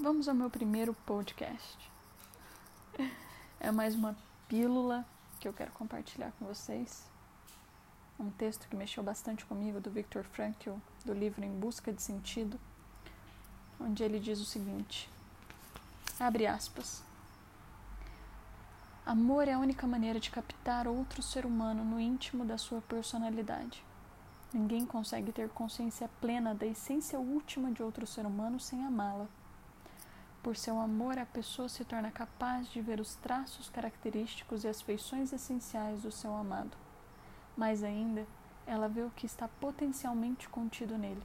Vamos ao meu primeiro podcast. É mais uma pílula que eu quero compartilhar com vocês. Um texto que mexeu bastante comigo do Viktor Frankl, do livro Em Busca de Sentido, onde ele diz o seguinte: abre aspas. Amor é a única maneira de captar outro ser humano no íntimo da sua personalidade. Ninguém consegue ter consciência plena da essência última de outro ser humano sem amá-la. Por seu amor, a pessoa se torna capaz de ver os traços característicos e as feições essenciais do seu amado. Mais ainda, ela vê o que está potencialmente contido nele,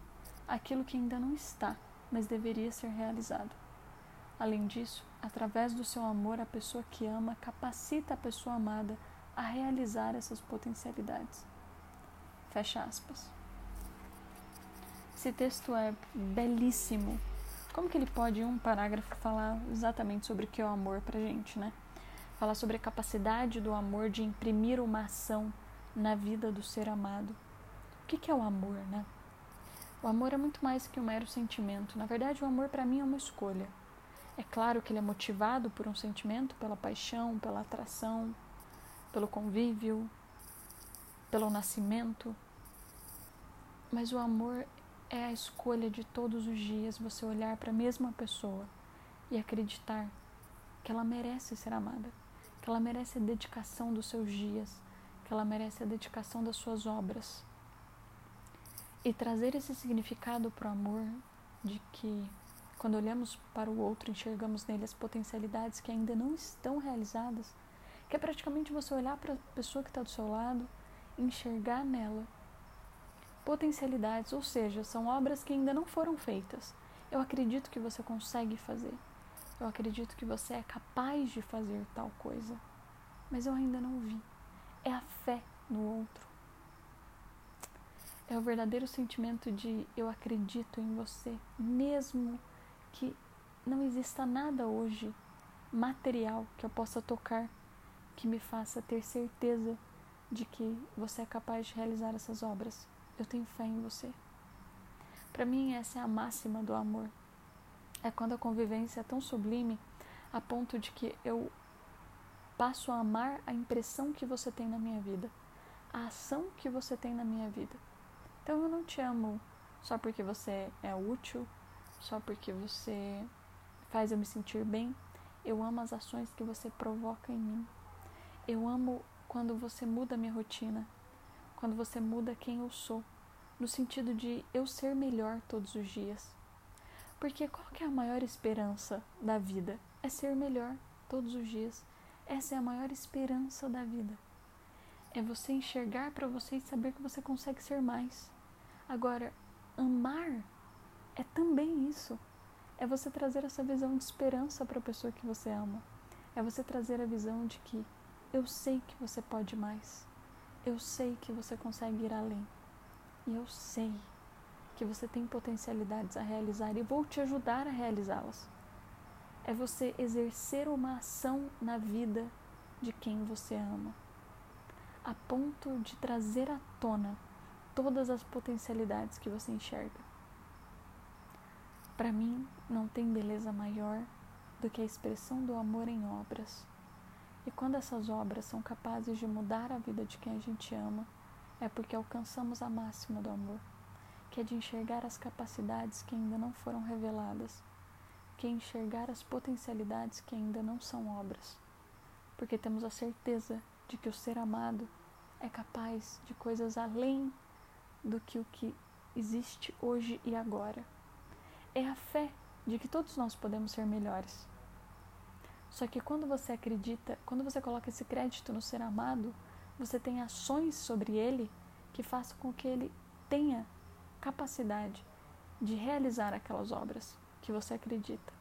aquilo que ainda não está, mas deveria ser realizado. Além disso, através do seu amor, a pessoa que ama capacita a pessoa amada a realizar essas potencialidades. Fecha aspas. Esse texto é belíssimo como que ele pode, em um parágrafo, falar exatamente sobre o que é o amor pra gente, né? Falar sobre a capacidade do amor de imprimir uma ação na vida do ser amado. O que, que é o amor, né? O amor é muito mais que um mero sentimento. Na verdade, o amor para mim é uma escolha. É claro que ele é motivado por um sentimento, pela paixão, pela atração, pelo convívio, pelo nascimento. Mas o amor é a escolha de todos os dias você olhar para a mesma pessoa e acreditar que ela merece ser amada, que ela merece a dedicação dos seus dias, que ela merece a dedicação das suas obras. E trazer esse significado para o amor de que quando olhamos para o outro enxergamos nele as potencialidades que ainda não estão realizadas, que é praticamente você olhar para a pessoa que está do seu lado enxergar nela potencialidades, ou seja, são obras que ainda não foram feitas. Eu acredito que você consegue fazer. Eu acredito que você é capaz de fazer tal coisa. Mas eu ainda não vi. É a fé no outro. É o verdadeiro sentimento de eu acredito em você, mesmo que não exista nada hoje material que eu possa tocar que me faça ter certeza de que você é capaz de realizar essas obras. Eu tenho fé em você. Para mim, essa é a máxima do amor. É quando a convivência é tão sublime a ponto de que eu passo a amar a impressão que você tem na minha vida, a ação que você tem na minha vida. Então eu não te amo só porque você é útil, só porque você faz eu me sentir bem. Eu amo as ações que você provoca em mim. Eu amo quando você muda a minha rotina, quando você muda quem eu sou, no sentido de eu ser melhor todos os dias. Porque qual que é a maior esperança da vida? É ser melhor todos os dias. Essa é a maior esperança da vida. É você enxergar para você e saber que você consegue ser mais. Agora, amar é também isso. É você trazer essa visão de esperança para a pessoa que você ama. É você trazer a visão de que eu sei que você pode mais. Eu sei que você consegue ir além. E eu sei que você tem potencialidades a realizar e vou te ajudar a realizá-las. É você exercer uma ação na vida de quem você ama, a ponto de trazer à tona todas as potencialidades que você enxerga. Para mim, não tem beleza maior do que a expressão do amor em obras. E quando essas obras são capazes de mudar a vida de quem a gente ama, é porque alcançamos a máxima do amor, que é de enxergar as capacidades que ainda não foram reveladas, que é enxergar as potencialidades que ainda não são obras, porque temos a certeza de que o ser amado é capaz de coisas além do que o que existe hoje e agora. É a fé de que todos nós podemos ser melhores só que quando você acredita, quando você coloca esse crédito no ser amado, você tem ações sobre ele que façam com que ele tenha capacidade de realizar aquelas obras que você acredita.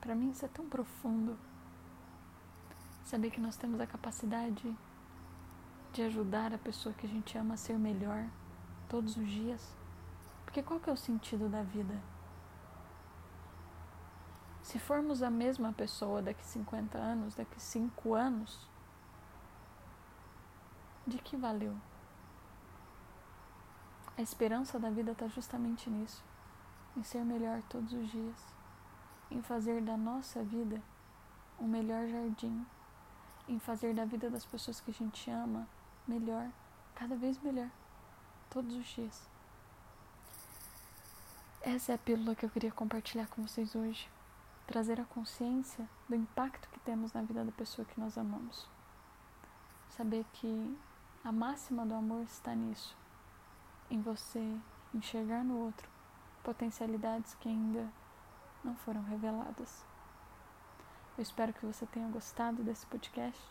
Para mim isso é tão profundo. Saber que nós temos a capacidade de ajudar a pessoa que a gente ama a ser melhor todos os dias. Porque qual que é o sentido da vida? Se formos a mesma pessoa daqui 50 anos, daqui 5 anos, de que valeu? A esperança da vida está justamente nisso. em ser melhor todos os dias, em fazer da nossa vida um melhor jardim, em fazer da vida das pessoas que a gente ama melhor, cada vez melhor, todos os dias. Essa é a pílula que eu queria compartilhar com vocês hoje. Trazer a consciência do impacto que temos na vida da pessoa que nós amamos. Saber que a máxima do amor está nisso, em você enxergar no outro potencialidades que ainda não foram reveladas. Eu espero que você tenha gostado desse podcast.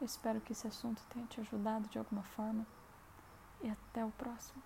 Eu espero que esse assunto tenha te ajudado de alguma forma. E até o próximo.